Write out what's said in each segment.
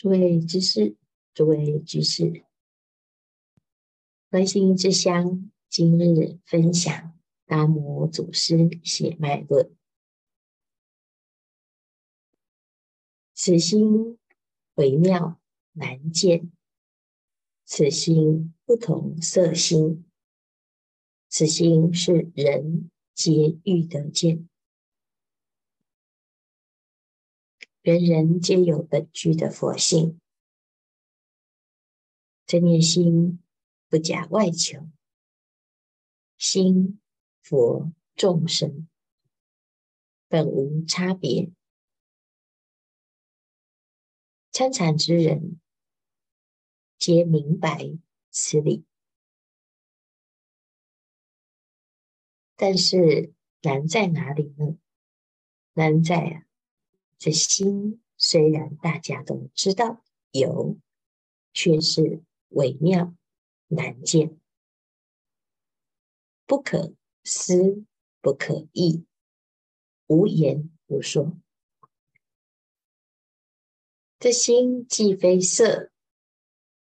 诸位居士，诸位居士，观心之乡今日分享达摩祖师血脉论。此心微妙难见，此心不同色心，此心是人皆欲得见。人人皆有本具的佛性，这念心不假外求，心佛众生本无差别，参禅之人皆明白此理，但是难在哪里呢？难在啊！这心虽然大家都知道有，却是微妙难见，不可思不可议，无言无说。这心既非色，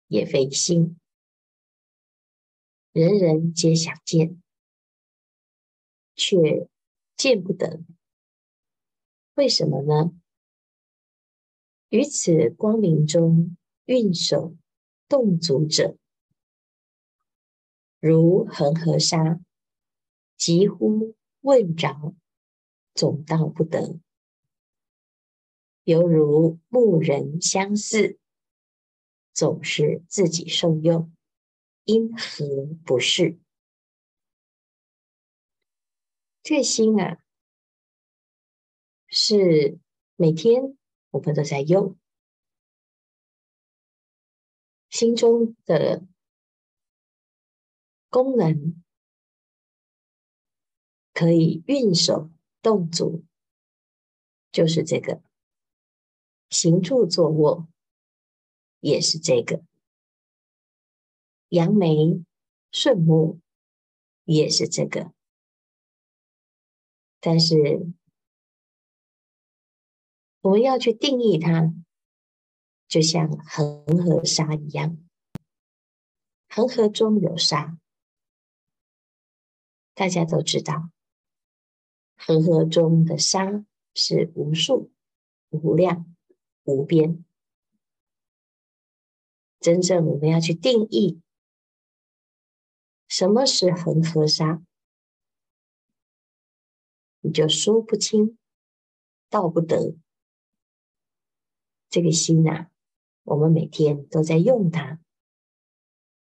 也非心，人人皆想见，却见不得。为什么呢？于此光明中运手动足者，如恒河沙，急呼问着，总到不得；犹如牧人相似，总是自己受用，因何不是？这心啊，是每天。我们都在用。心中的功能，可以运手动足，就是这个。行住坐卧，也是这个。扬眉顺目，也是这个，但是。我们要去定义它，就像恒河沙一样。恒河中有沙，大家都知道，恒河中的沙是无数、无量、无边。真正我们要去定义，什么是恒河沙，你就说不清，道不得。这个心呐、啊，我们每天都在用它，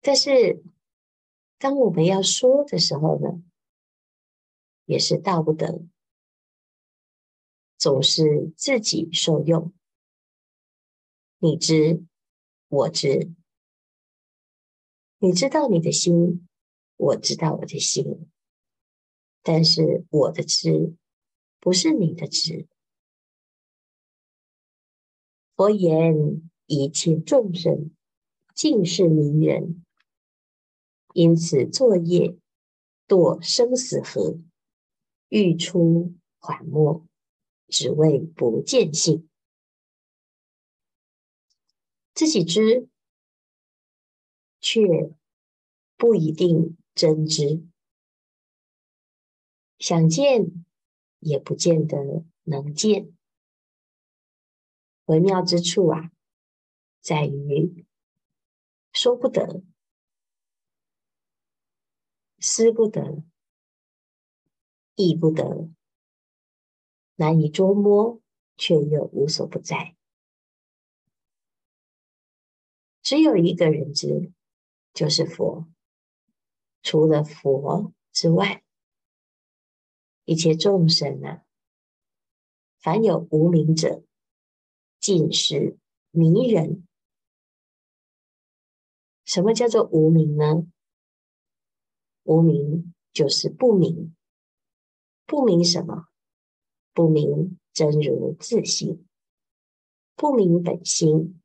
但是当我们要说的时候呢，也是道不得，总是自己受用。你知，我知，你知道你的心，我知道我的心，但是我的知不是你的知。佛言：一切众生尽是迷人，因此作业堕生死河，欲出还没，只为不见性。自己知，却不一定真知；想见，也不见得能见。微妙之处啊，在于说不得、思不得、意不得，难以捉摸，却又无所不在。只有一个人知，就是佛。除了佛之外，一切众生啊，凡有无明者。尽是迷人。什么叫做无名呢？无名就是不明，不明什么？不明真如自性，不明本心。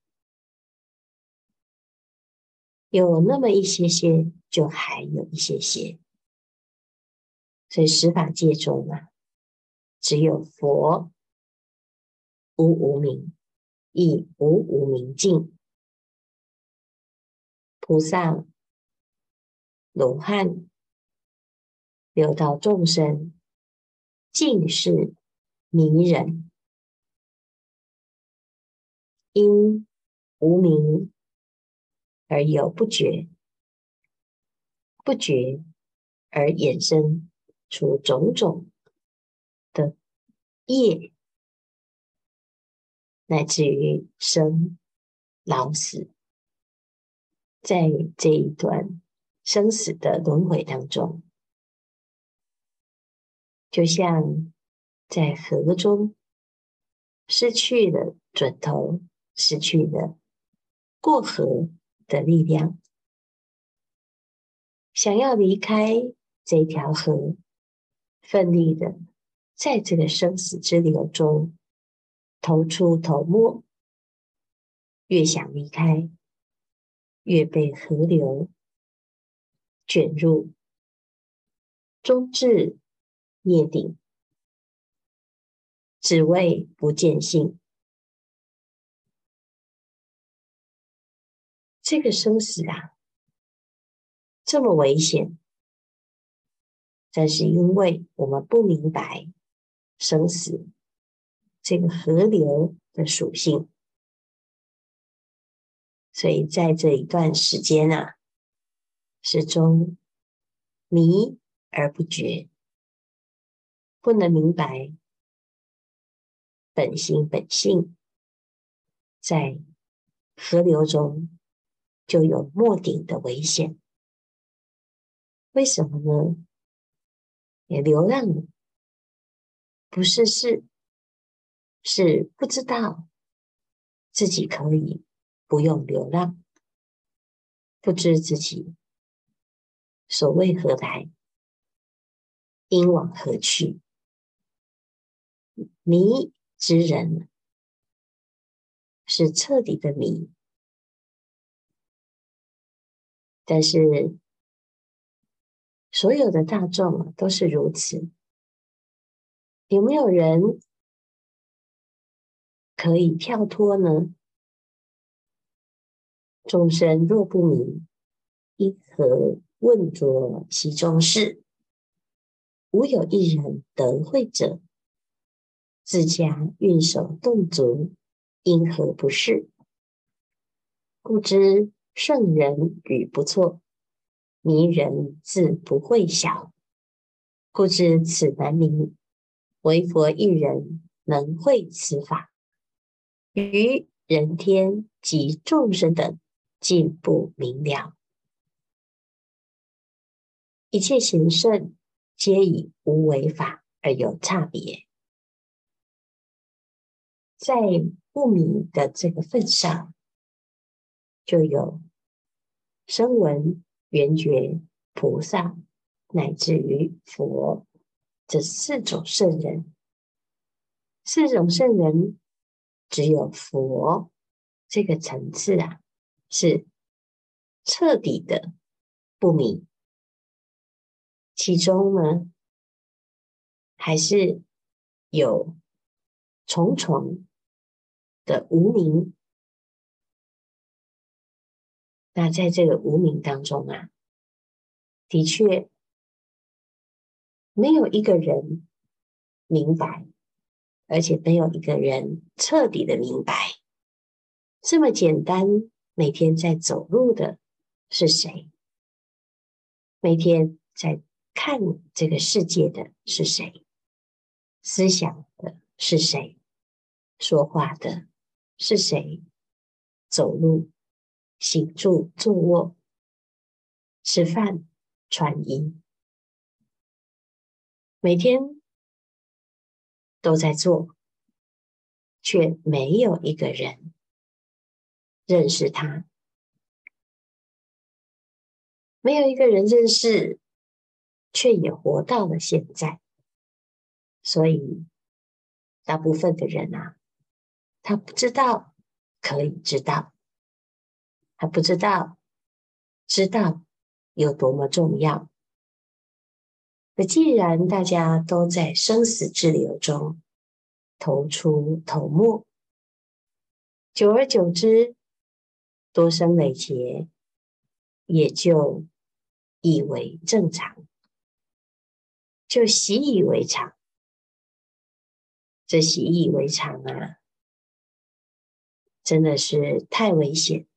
有那么一些些，就还有一些些。所以十法界中啊，只有佛无无名。亦无无明尽。菩萨、罗汉、六道众生，尽是迷人，因无明而有不觉，不觉而衍生出种种的业，乃至于生老死。在这一段生死的轮回当中，就像在河中失去了准头，失去了过河的力量，想要离开这条河，奋力的在这个生死之流中头出头没，越想离开。越被河流卷入，终至灭顶，只为不见性。这个生死啊，这么危险，但是因为我们不明白生死这个河流的属性。所以在这一段时间啊，始终迷而不觉，不能明白本心本性，在河流中就有没顶的危险。为什么呢？也流浪不是是是不知道自己可以。不用流浪，不知自己所为何来，应往何去？迷之人是彻底的迷，但是所有的大众都是如此。有没有人可以跳脱呢？众生若不明，因何问着其中事？无有一人得会者，自家运手动足，因何不是？故知圣人语不错，迷人自不会晓。故知此难明，唯佛一人能会此法，于人天及众生等。尽不明了，一切行圣皆以无为法而有差别，在不明的这个份上，就有声闻、缘觉、菩萨乃至于佛这四种圣人。四种圣人，只有佛这个层次啊。是彻底的不明，其中呢，还是有重重的无名。那在这个无名当中啊，的确没有一个人明白，而且没有一个人彻底的明白，这么简单。每天在走路的是谁？每天在看这个世界的是谁？思想的是谁？说话的是谁？走路、行住、坐卧、吃饭、穿衣，每天都在做，却没有一个人。认识他，没有一个人认识，却也活到了现在。所以，大部分的人啊，他不知道可以知道，他不知道知道有多么重要。那既然大家都在生死之流中头出头没。久而久之，多生累劫，也就以为正常，就习以为常。这习以为常啊，真的是太危险，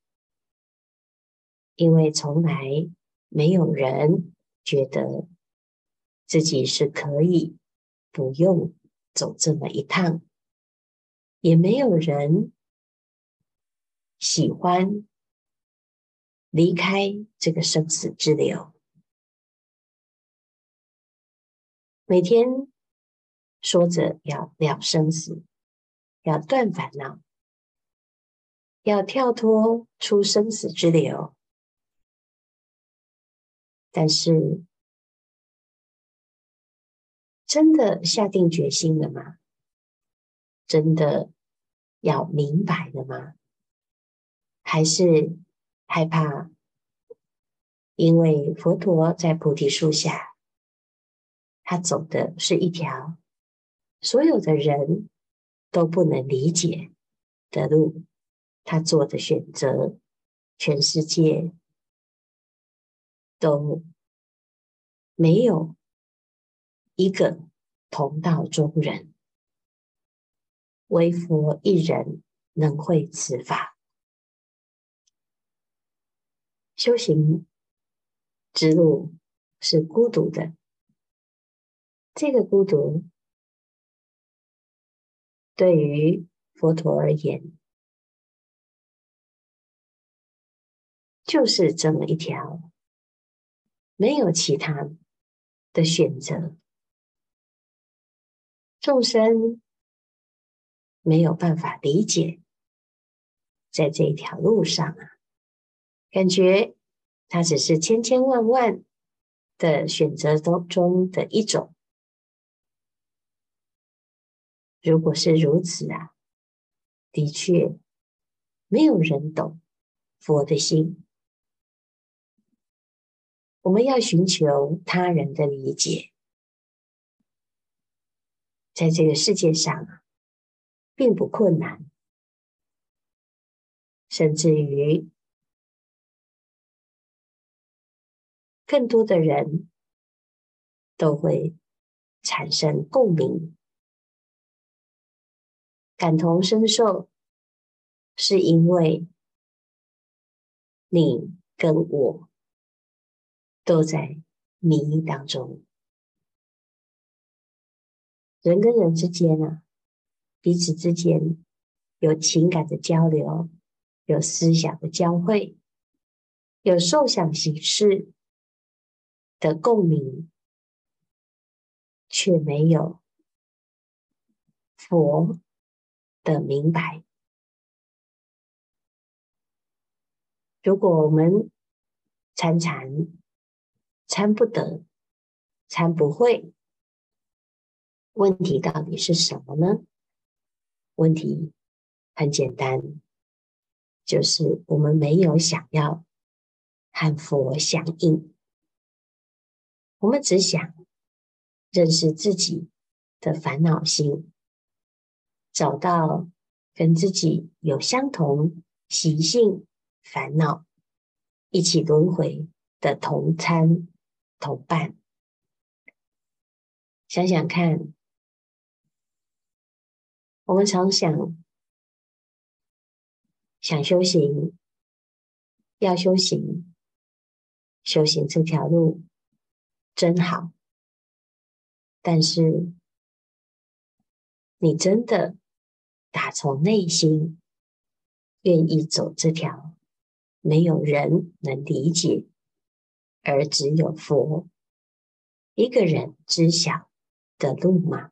因为从来没有人觉得自己是可以不用走这么一趟，也没有人喜欢离开这个生死之流，每天。说着要了生死，要断烦恼，要跳脱出生死之流，但是真的下定决心了吗？真的要明白了吗？还是害怕？因为佛陀在菩提树下，他走的是一条。所有的人都不能理解的路，他做的选择，全世界都没有一个同道中人，唯佛一人能会此法。修行之路是孤独的，这个孤独。对于佛陀而言，就是这么一条，没有其他的选择。众生没有办法理解，在这一条路上啊，感觉它只是千千万万的选择当中的一种。如果是如此啊，的确没有人懂佛的心。我们要寻求他人的理解，在这个世界上，并不困难，甚至于更多的人都会产生共鸣。感同身受，是因为你跟我都在迷当中。人跟人之间啊，彼此之间有情感的交流，有思想的交汇，有受想行识的共鸣，却没有佛的明白，如果我们参禅参不得，参不会，问题到底是什么呢？问题很简单，就是我们没有想要和佛相应，我们只想认识自己的烦恼心。找到跟自己有相同习性、烦恼一起轮回的同参同伴，想想看，我们常想想修行，要修行，修行这条路真好，但是你真的？打从内心愿意走这条没有人能理解，而只有佛一个人知晓的路吗？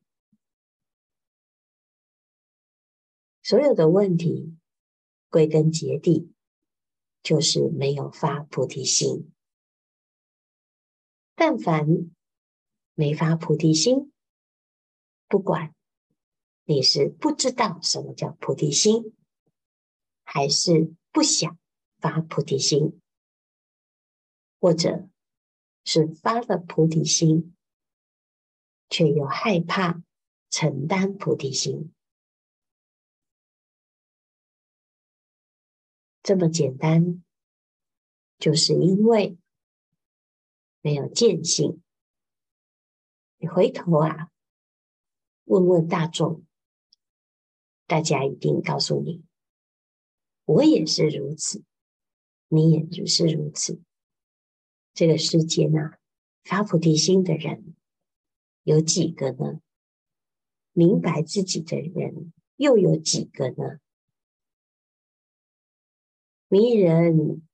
所有的问题归根结底就是没有发菩提心。但凡没发菩提心，不管。你是不知道什么叫菩提心，还是不想发菩提心，或者是发了菩提心，却又害怕承担菩提心？这么简单，就是因为没有见性。你回头啊，问问大众，大家一定告诉你，我也是如此，你也就是如此。这个世界呢，发菩提心的人有几个呢？明白自己的人又有几个呢？迷人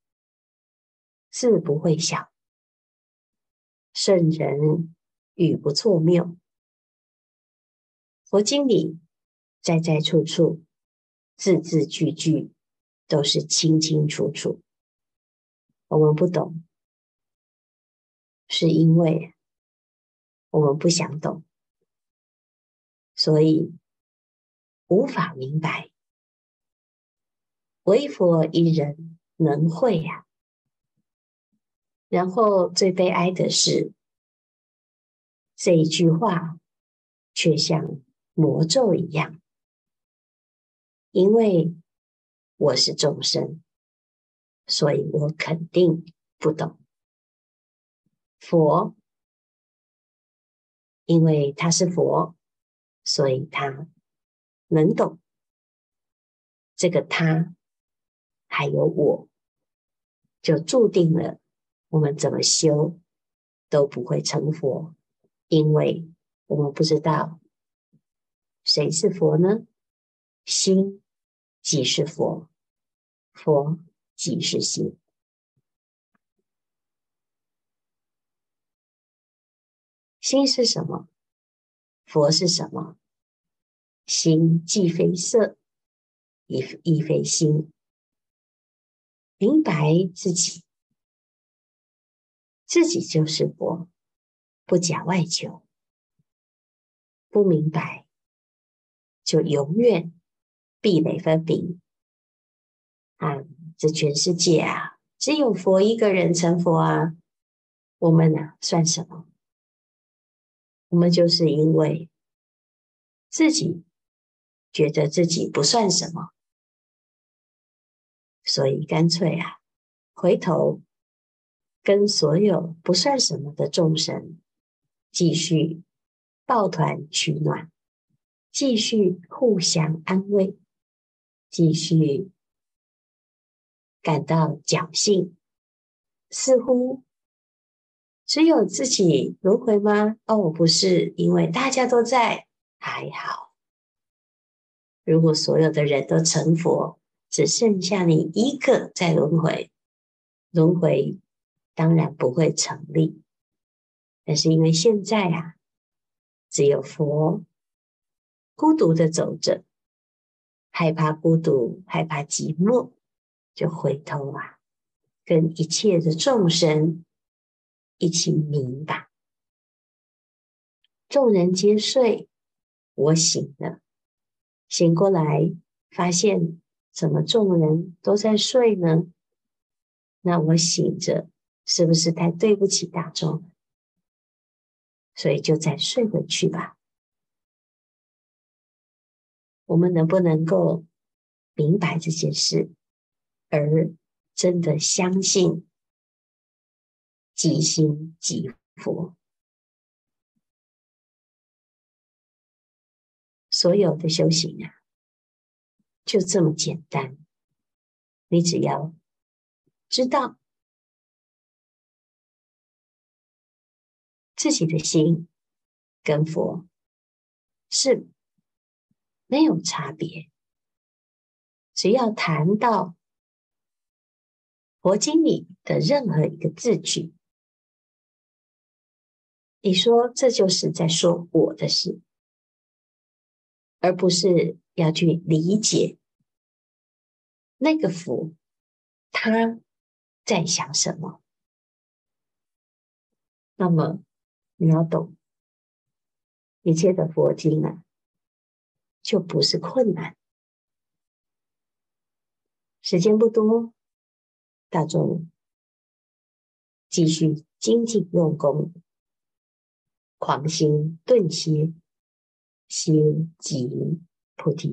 自不会晓，圣人语不错谬。佛经里在在处处、字字句句都是清清楚楚。我们不懂，是因为我们不想懂，所以无法明白。唯佛一人能会呀、然后最悲哀的是，这一句话却像魔咒一样，因为我是众生，所以我肯定不懂。佛，因为他是佛，所以他能懂。这个他。还有我，就注定了我们怎么修都不会成佛，因为我们不知道谁是佛呢？心即是佛，佛即是心。心是什么？佛是什么？心既非色，亦亦非心。明白自己，自己就是佛，不假外求。不明白，就永远壁垒分明。啊，这全世界啊，只有佛一个人成佛啊，我们呢、啊，算什么？我们就是因为自己觉得自己不算什么。所以干脆啊，回头跟所有不算什么的众生继续抱团取暖，继续互相安慰，继续感到侥幸，似乎只有自己轮回吗？哦，不是，因为大家都在，还好。如果所有的人都成佛，只剩下你一个在轮回，轮回当然不会成立。但是因为现在啊，只有佛孤独的走着，害怕孤独，害怕寂寞，就回头啊，跟一切的众生一起明白。众人皆睡，我醒了，醒过来发现。怎么众人都在睡呢？那我醒着是不是太对不起大众？所以就再睡回去吧。我们能不能够明白这件事，而真的相信即心即佛？所有的修行啊。就这么简单，你只要知道自己的心跟佛是没有差别，只要谈到佛经里的任何一个字句，你说这就是在说我的事，而不是。要去理解那个佛他在想什么，那么你要懂一切的佛经啊，就不是困难。时间不多，大众继续精进用功，狂心顿歇，心即菩提。